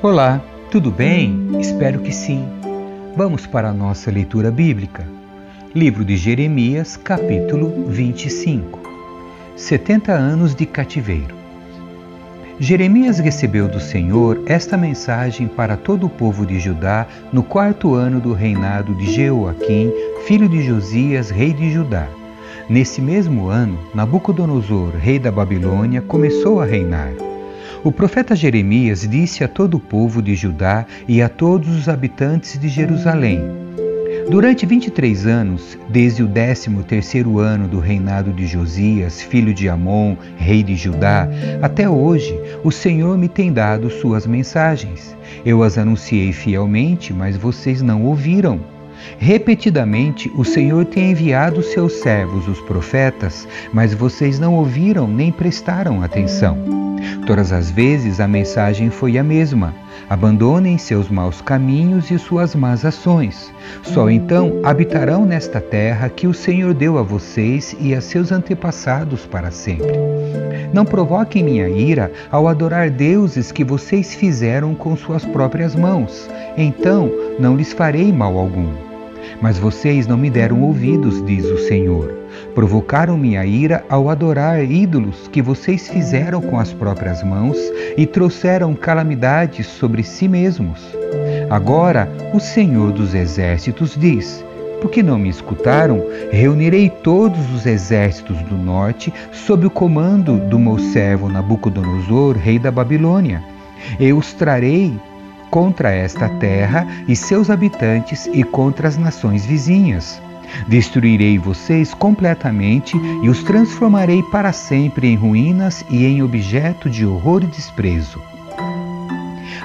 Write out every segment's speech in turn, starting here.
Olá, tudo bem? Espero que sim. Vamos para a nossa leitura bíblica. Livro de Jeremias, capítulo 25. 70 anos de cativeiro. Jeremias recebeu do Senhor esta mensagem para todo o povo de Judá no quarto ano do reinado de Jeoaquim, filho de Josias, rei de Judá. Nesse mesmo ano, Nabucodonosor, rei da Babilônia, começou a reinar. O profeta Jeremias disse a todo o povo de Judá e a todos os habitantes de Jerusalém: Durante 23 anos, desde o 13º ano do reinado de Josias, filho de Amon, rei de Judá, até hoje, o Senhor me tem dado suas mensagens. Eu as anunciei fielmente, mas vocês não ouviram. Repetidamente, o Senhor tem enviado seus servos, os profetas, mas vocês não ouviram nem prestaram atenção. Todas as vezes a mensagem foi a mesma Abandonem seus maus caminhos e suas más ações. Só então habitarão nesta terra que o Senhor deu a vocês e a seus antepassados para sempre. Não provoquem minha ira ao adorar deuses que vocês fizeram com suas próprias mãos. Então não lhes farei mal algum. Mas vocês não me deram ouvidos, diz o Senhor. Provocaram minha ira ao adorar ídolos que vocês fizeram com as próprias mãos e trouxeram calamidades sobre si mesmos. Agora o Senhor dos Exércitos diz: porque não me escutaram, reunirei todos os exércitos do norte sob o comando do meu servo Nabucodonosor, rei da Babilônia. Eu os trarei contra esta terra e seus habitantes e contra as nações vizinhas. Destruirei vocês completamente e os transformarei para sempre em ruínas e em objeto de horror e desprezo.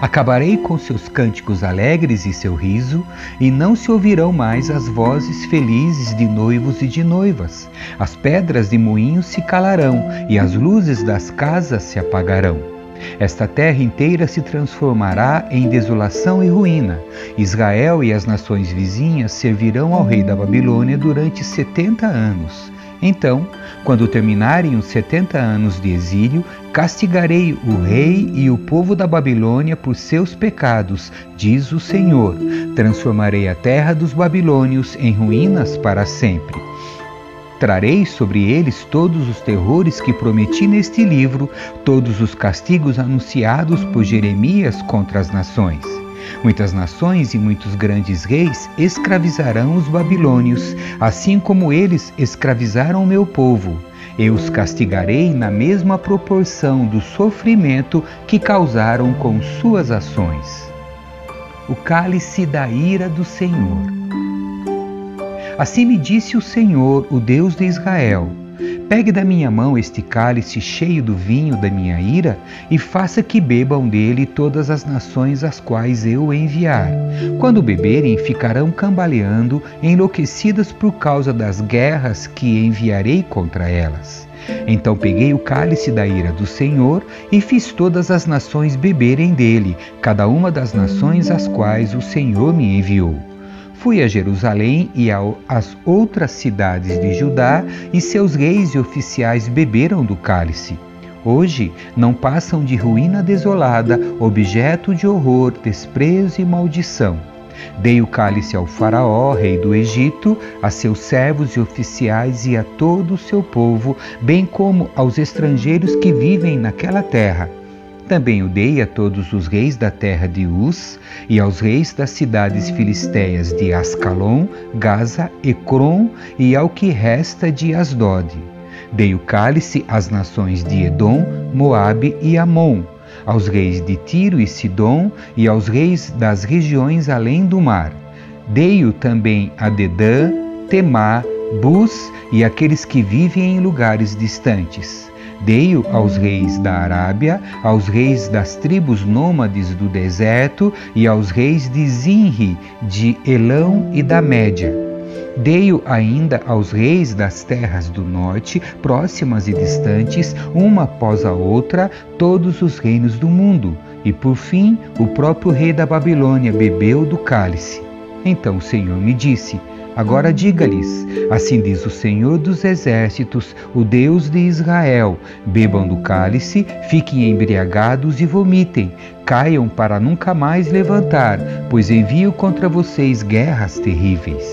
Acabarei com seus cânticos alegres e seu riso, e não se ouvirão mais as vozes felizes de noivos e de noivas. As pedras de moinhos se calarão, e as luzes das casas se apagarão. Esta terra inteira se transformará em desolação e ruína. Israel e as nações vizinhas servirão ao rei da Babilônia durante setenta anos. Então, quando terminarem os setenta anos de exílio, castigarei o rei e o povo da Babilônia por seus pecados, diz o Senhor. Transformarei a terra dos babilônios em ruínas para sempre. Trarei sobre eles todos os terrores que prometi neste livro, todos os castigos anunciados por Jeremias contra as nações. Muitas nações e muitos grandes reis escravizarão os babilônios, assim como eles escravizaram o meu povo. Eu os castigarei na mesma proporção do sofrimento que causaram com suas ações. O cálice da ira do Senhor. Assim me disse o Senhor, o Deus de Israel: Pegue da minha mão este cálice cheio do vinho da minha ira e faça que bebam dele todas as nações às quais eu enviar. Quando beberem, ficarão cambaleando, enlouquecidas por causa das guerras que enviarei contra elas. Então peguei o cálice da ira do Senhor e fiz todas as nações beberem dele, cada uma das nações às quais o Senhor me enviou. Fui a Jerusalém e às outras cidades de Judá, e seus reis e oficiais beberam do cálice. Hoje não passam de ruína desolada, objeto de horror, desprezo e maldição. Dei o cálice ao Faraó, rei do Egito, a seus servos e oficiais e a todo o seu povo, bem como aos estrangeiros que vivem naquela terra também o dei a todos os reis da terra de Uz e aos reis das cidades filisteias de Ascalon, Gaza, Ecrom e ao que resta de Asdod. Dei o cálice às nações de Edom, Moabe e Amon, aos reis de Tiro e Sidom e aos reis das regiões além do mar. Dei-o também a Dedã, Temá, Bus e aqueles que vivem em lugares distantes Dei-o aos reis da Arábia, aos reis das tribos nômades do deserto e aos reis de Zinri, de Elão e da Média. Dei-o ainda aos reis das terras do norte, próximas e distantes, uma após a outra, todos os reinos do mundo. E por fim, o próprio rei da Babilônia bebeu do cálice. Então o Senhor me disse: Agora diga-lhes: Assim diz o Senhor dos Exércitos, o Deus de Israel: Bebam do cálice, fiquem embriagados e vomitem, caiam para nunca mais levantar, pois envio contra vocês guerras terríveis.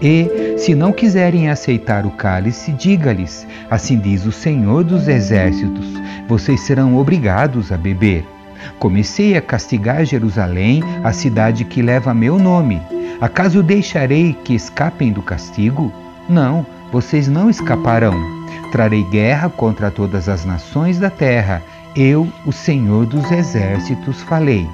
E, se não quiserem aceitar o cálice, diga-lhes: Assim diz o Senhor dos Exércitos: Vocês serão obrigados a beber. Comecei a castigar Jerusalém, a cidade que leva meu nome. Acaso deixarei que escapem do castigo? Não, vocês não escaparão. Trarei guerra contra todas as nações da terra. Eu, o Senhor dos Exércitos, falei.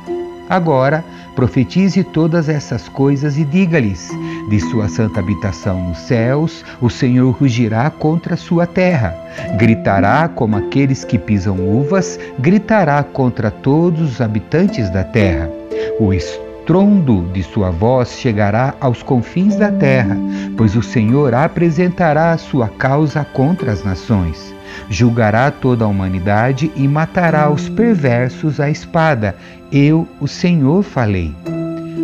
Agora, profetize todas essas coisas e diga-lhes: De sua santa habitação nos céus, o Senhor rugirá contra sua terra. Gritará como aqueles que pisam uvas, gritará contra todos os habitantes da terra. O estrondo de sua voz chegará aos confins da terra, pois o Senhor apresentará sua causa contra as nações. Julgará toda a humanidade e matará os perversos à espada. Eu, o Senhor, falei.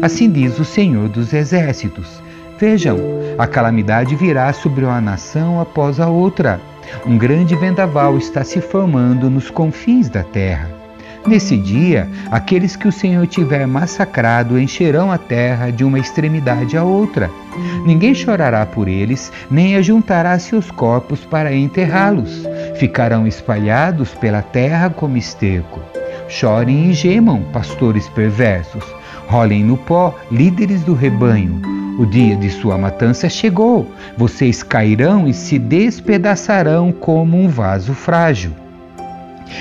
Assim diz o Senhor dos Exércitos. Vejam, a calamidade virá sobre uma nação após a outra. Um grande vendaval está se formando nos confins da terra. Nesse dia, aqueles que o Senhor tiver massacrado encherão a terra de uma extremidade à outra. Ninguém chorará por eles, nem ajuntará seus corpos para enterrá-los. Ficarão espalhados pela terra como esterco. Chorem e gemam, pastores perversos. Rolem no pó, líderes do rebanho. O dia de sua matança chegou. Vocês cairão e se despedaçarão como um vaso frágil.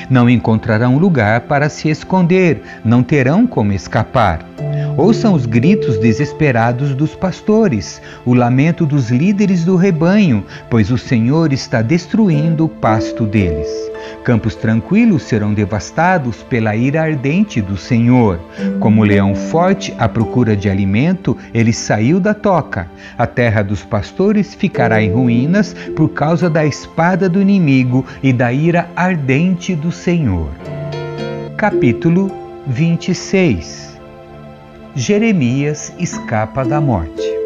Não encontrarão lugar para se esconder, não terão como escapar. Ouçam os gritos desesperados dos pastores, o lamento dos líderes do rebanho, pois o Senhor está destruindo o pasto deles. Campos tranquilos serão devastados pela ira ardente do Senhor. Como leão forte à procura de alimento, ele saiu da toca. A terra dos pastores ficará em ruínas por causa da espada do inimigo e da ira ardente do Senhor. Capítulo 26 Jeremias escapa da morte.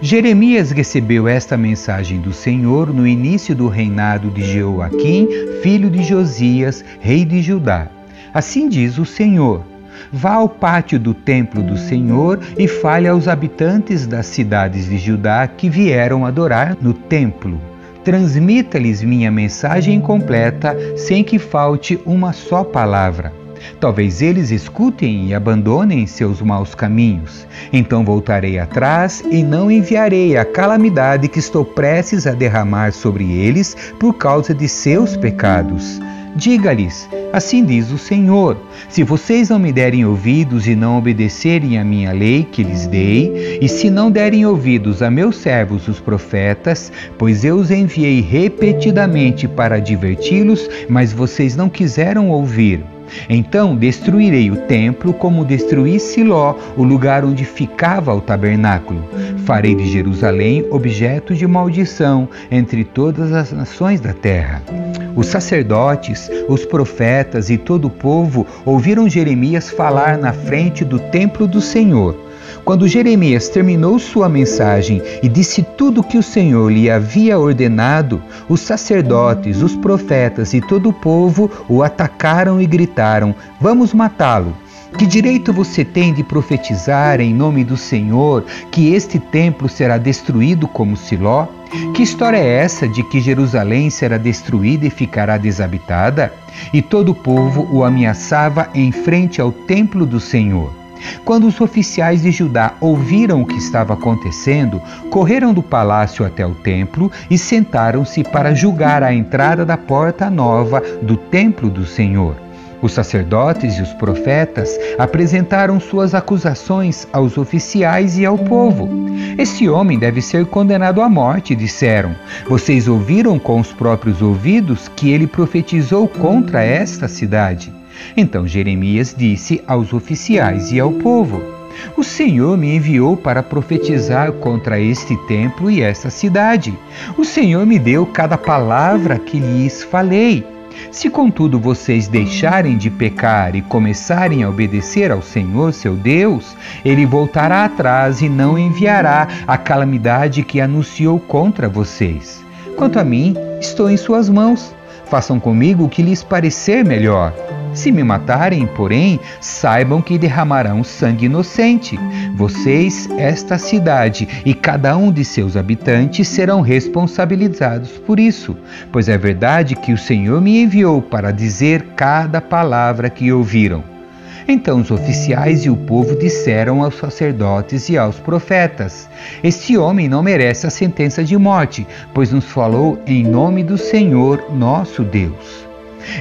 Jeremias recebeu esta mensagem do Senhor no início do reinado de Jeoaquim, filho de Josias, rei de Judá. Assim diz o Senhor: Vá ao pátio do templo do Senhor e fale aos habitantes das cidades de Judá que vieram adorar no templo. Transmita-lhes minha mensagem completa, sem que falte uma só palavra. Talvez eles escutem e abandonem seus maus caminhos. Então voltarei atrás e não enviarei a calamidade que estou prestes a derramar sobre eles por causa de seus pecados. Diga-lhes: Assim diz o Senhor: Se vocês não me derem ouvidos e não obedecerem à minha lei que lhes dei, e se não derem ouvidos a meus servos os profetas, pois eu os enviei repetidamente para adverti-los, mas vocês não quiseram ouvir. Então destruirei o templo como destruí Siló, o lugar onde ficava o tabernáculo. Farei de Jerusalém objeto de maldição entre todas as nações da terra. Os sacerdotes, os profetas e todo o povo ouviram Jeremias falar na frente do templo do Senhor. Quando Jeremias terminou sua mensagem e disse tudo o que o Senhor lhe havia ordenado, os sacerdotes, os profetas e todo o povo o atacaram e gritaram: Vamos matá-lo. Que direito você tem de profetizar em nome do Senhor que este templo será destruído como Siló? Que história é essa de que Jerusalém será destruída e ficará desabitada? E todo o povo o ameaçava em frente ao templo do Senhor. Quando os oficiais de Judá ouviram o que estava acontecendo, correram do palácio até o templo e sentaram-se para julgar a entrada da porta nova do templo do Senhor. Os sacerdotes e os profetas apresentaram suas acusações aos oficiais e ao povo. Esse homem deve ser condenado à morte, disseram. Vocês ouviram com os próprios ouvidos que ele profetizou contra esta cidade. Então Jeremias disse aos oficiais e ao povo: O Senhor me enviou para profetizar contra este templo e esta cidade. O Senhor me deu cada palavra que lhes falei. Se contudo vocês deixarem de pecar e começarem a obedecer ao Senhor seu Deus, ele voltará atrás e não enviará a calamidade que anunciou contra vocês. Quanto a mim, estou em suas mãos. Façam comigo o que lhes parecer melhor. Se me matarem, porém, saibam que derramarão sangue inocente. Vocês, esta cidade e cada um de seus habitantes serão responsabilizados por isso, pois é verdade que o Senhor me enviou para dizer cada palavra que ouviram. Então os oficiais e o povo disseram aos sacerdotes e aos profetas: Este homem não merece a sentença de morte, pois nos falou em nome do Senhor nosso Deus.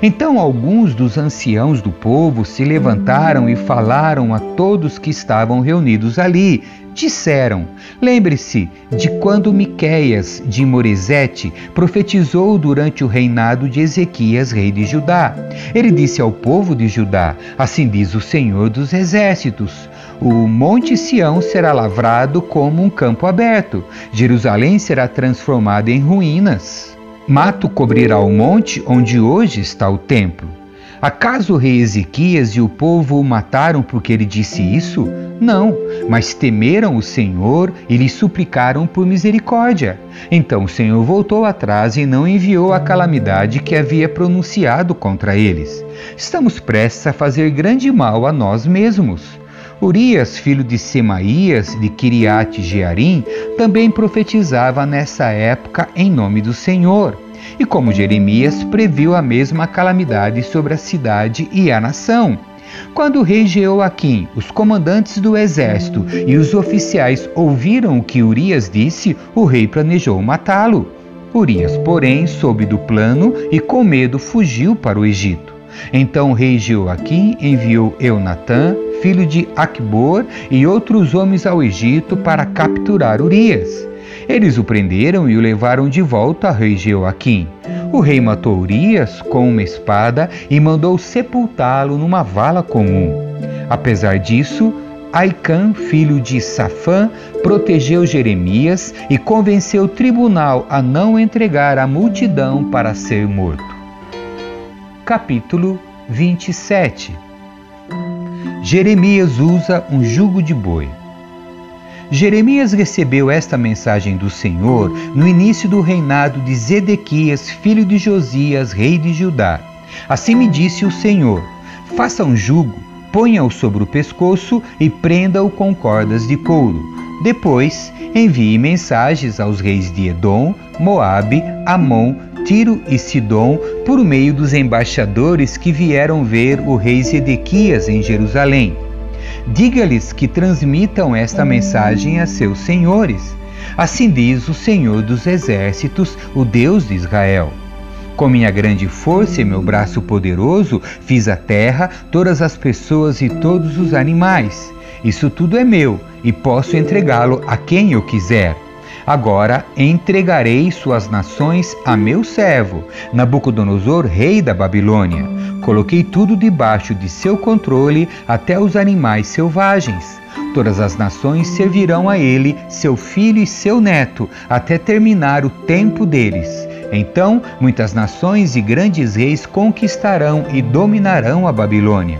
Então alguns dos anciãos do povo se levantaram e falaram a todos que estavam reunidos ali. Disseram: Lembre-se de quando Miqueias de Moresete profetizou durante o reinado de Ezequias, rei de Judá. Ele disse ao povo de Judá: Assim diz o Senhor dos exércitos: o Monte Sião será lavrado como um campo aberto, Jerusalém será transformada em ruínas. Mato cobrirá o monte onde hoje está o templo. Acaso o rei Ezequias e o povo o mataram porque ele disse isso? Não, mas temeram o Senhor e lhe suplicaram por misericórdia. Então o Senhor voltou atrás e não enviou a calamidade que havia pronunciado contra eles. Estamos prestes a fazer grande mal a nós mesmos. Urias, filho de Semaías, de Kiriat Jearim, também profetizava nessa época em nome do Senhor. E como Jeremias previu a mesma calamidade sobre a cidade e a nação. Quando o rei Jeoaquim, os comandantes do exército e os oficiais ouviram o que Urias disse, o rei planejou matá-lo. Urias, porém, soube do plano e com medo fugiu para o Egito. Então o rei Jeoaquim enviou Eunatã, filho de Acbor, e outros homens ao Egito para capturar Urias. Eles o prenderam e o levaram de volta ao rei Jeoaquim. O rei matou Urias com uma espada e mandou sepultá-lo numa vala comum. Apesar disso, Aicã, filho de Safã, protegeu Jeremias e convenceu o tribunal a não entregar a multidão para ser morto. Capítulo 27 Jeremias usa um jugo de boi. Jeremias recebeu esta mensagem do Senhor no início do reinado de Zedequias, filho de Josias, rei de Judá. Assim me disse o Senhor: Faça um jugo, ponha-o sobre o pescoço e prenda-o com cordas de couro. Depois, envie mensagens aos reis de Edom, Moabe, Amon, Tiro e Sidom por meio dos embaixadores que vieram ver o rei Zedequias em Jerusalém. Diga-lhes que transmitam esta mensagem a seus senhores. Assim diz o Senhor dos Exércitos, o Deus de Israel. Com minha grande força e meu braço poderoso, fiz a terra, todas as pessoas e todos os animais. Isso tudo é meu e posso entregá-lo a quem eu quiser. Agora entregarei suas nações a meu servo, Nabucodonosor, rei da Babilônia. Coloquei tudo debaixo de seu controle, até os animais selvagens. Todas as nações servirão a ele, seu filho e seu neto, até terminar o tempo deles. Então, muitas nações e grandes reis conquistarão e dominarão a Babilônia.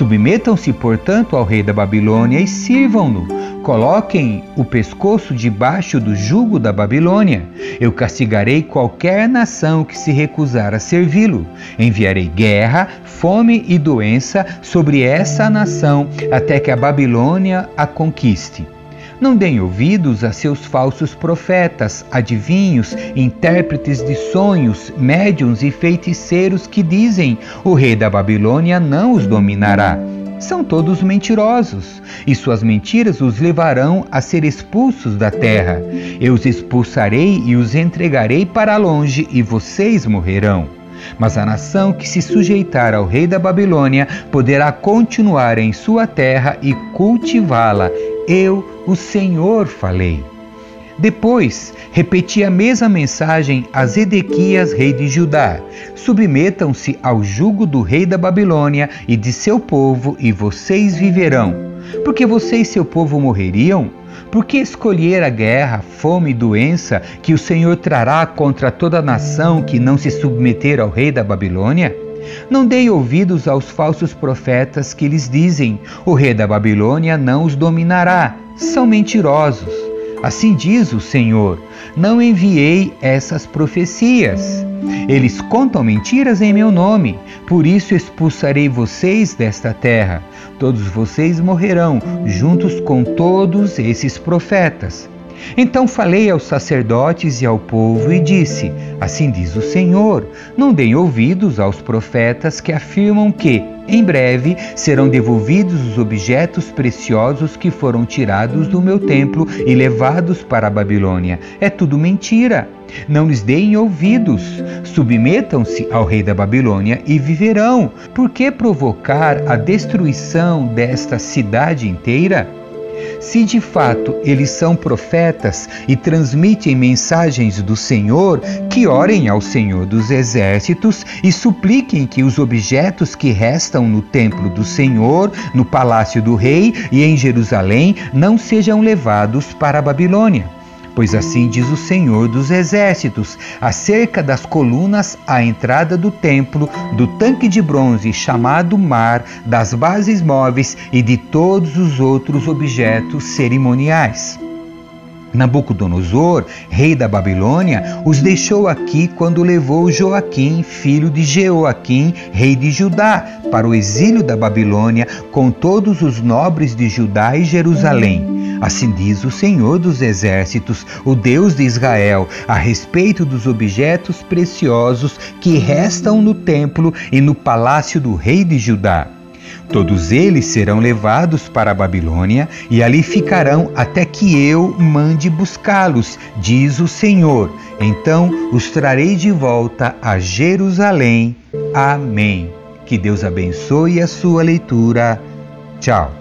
Submetam-se, portanto, ao rei da Babilônia e sirvam-no Coloquem o pescoço debaixo do jugo da Babilônia. Eu castigarei qualquer nação que se recusar a servi-lo. Enviarei guerra, fome e doença sobre essa nação até que a Babilônia a conquiste. Não deem ouvidos a seus falsos profetas, adivinhos, intérpretes de sonhos, médiums e feiticeiros que dizem: o rei da Babilônia não os dominará são todos mentirosos, e suas mentiras os levarão a ser expulsos da terra. Eu os expulsarei e os entregarei para longe, e vocês morrerão. Mas a nação que se sujeitar ao rei da Babilônia poderá continuar em sua terra e cultivá-la. Eu, o Senhor, falei. Depois, repeti a mesma mensagem a Zedequias, rei de Judá: Submetam-se ao jugo do rei da Babilônia e de seu povo, e vocês viverão. Porque você e seu povo morreriam? Por que escolher a guerra, fome e doença que o Senhor trará contra toda nação que não se submeter ao rei da Babilônia? Não dei ouvidos aos falsos profetas que lhes dizem: o rei da Babilônia não os dominará. São mentirosos. Assim diz o Senhor: não enviei essas profecias. Eles contam mentiras em meu nome, por isso expulsarei vocês desta terra. Todos vocês morrerão, juntos com todos esses profetas. Então falei aos sacerdotes e ao povo e disse: Assim diz o Senhor: Não deem ouvidos aos profetas que afirmam que, em breve, serão devolvidos os objetos preciosos que foram tirados do meu templo e levados para a Babilônia. É tudo mentira. Não lhes deem ouvidos. Submetam-se ao rei da Babilônia e viverão. Por que provocar a destruição desta cidade inteira? Se de fato eles são profetas e transmitem mensagens do Senhor, que orem ao Senhor dos Exércitos e supliquem que os objetos que restam no templo do Senhor, no palácio do rei e em Jerusalém não sejam levados para a Babilônia. Pois assim diz o Senhor dos Exércitos, acerca das colunas à entrada do templo, do tanque de bronze chamado Mar, das bases móveis e de todos os outros objetos cerimoniais. Nabucodonosor, rei da Babilônia, os deixou aqui quando levou Joaquim, filho de Jeoaquim, rei de Judá, para o exílio da Babilônia, com todos os nobres de Judá e Jerusalém. Assim diz o Senhor dos Exércitos, o Deus de Israel, a respeito dos objetos preciosos que restam no templo e no palácio do rei de Judá. Todos eles serão levados para a Babilônia e ali ficarão até que eu mande buscá-los, diz o Senhor. Então os trarei de volta a Jerusalém. Amém. Que Deus abençoe a sua leitura. Tchau.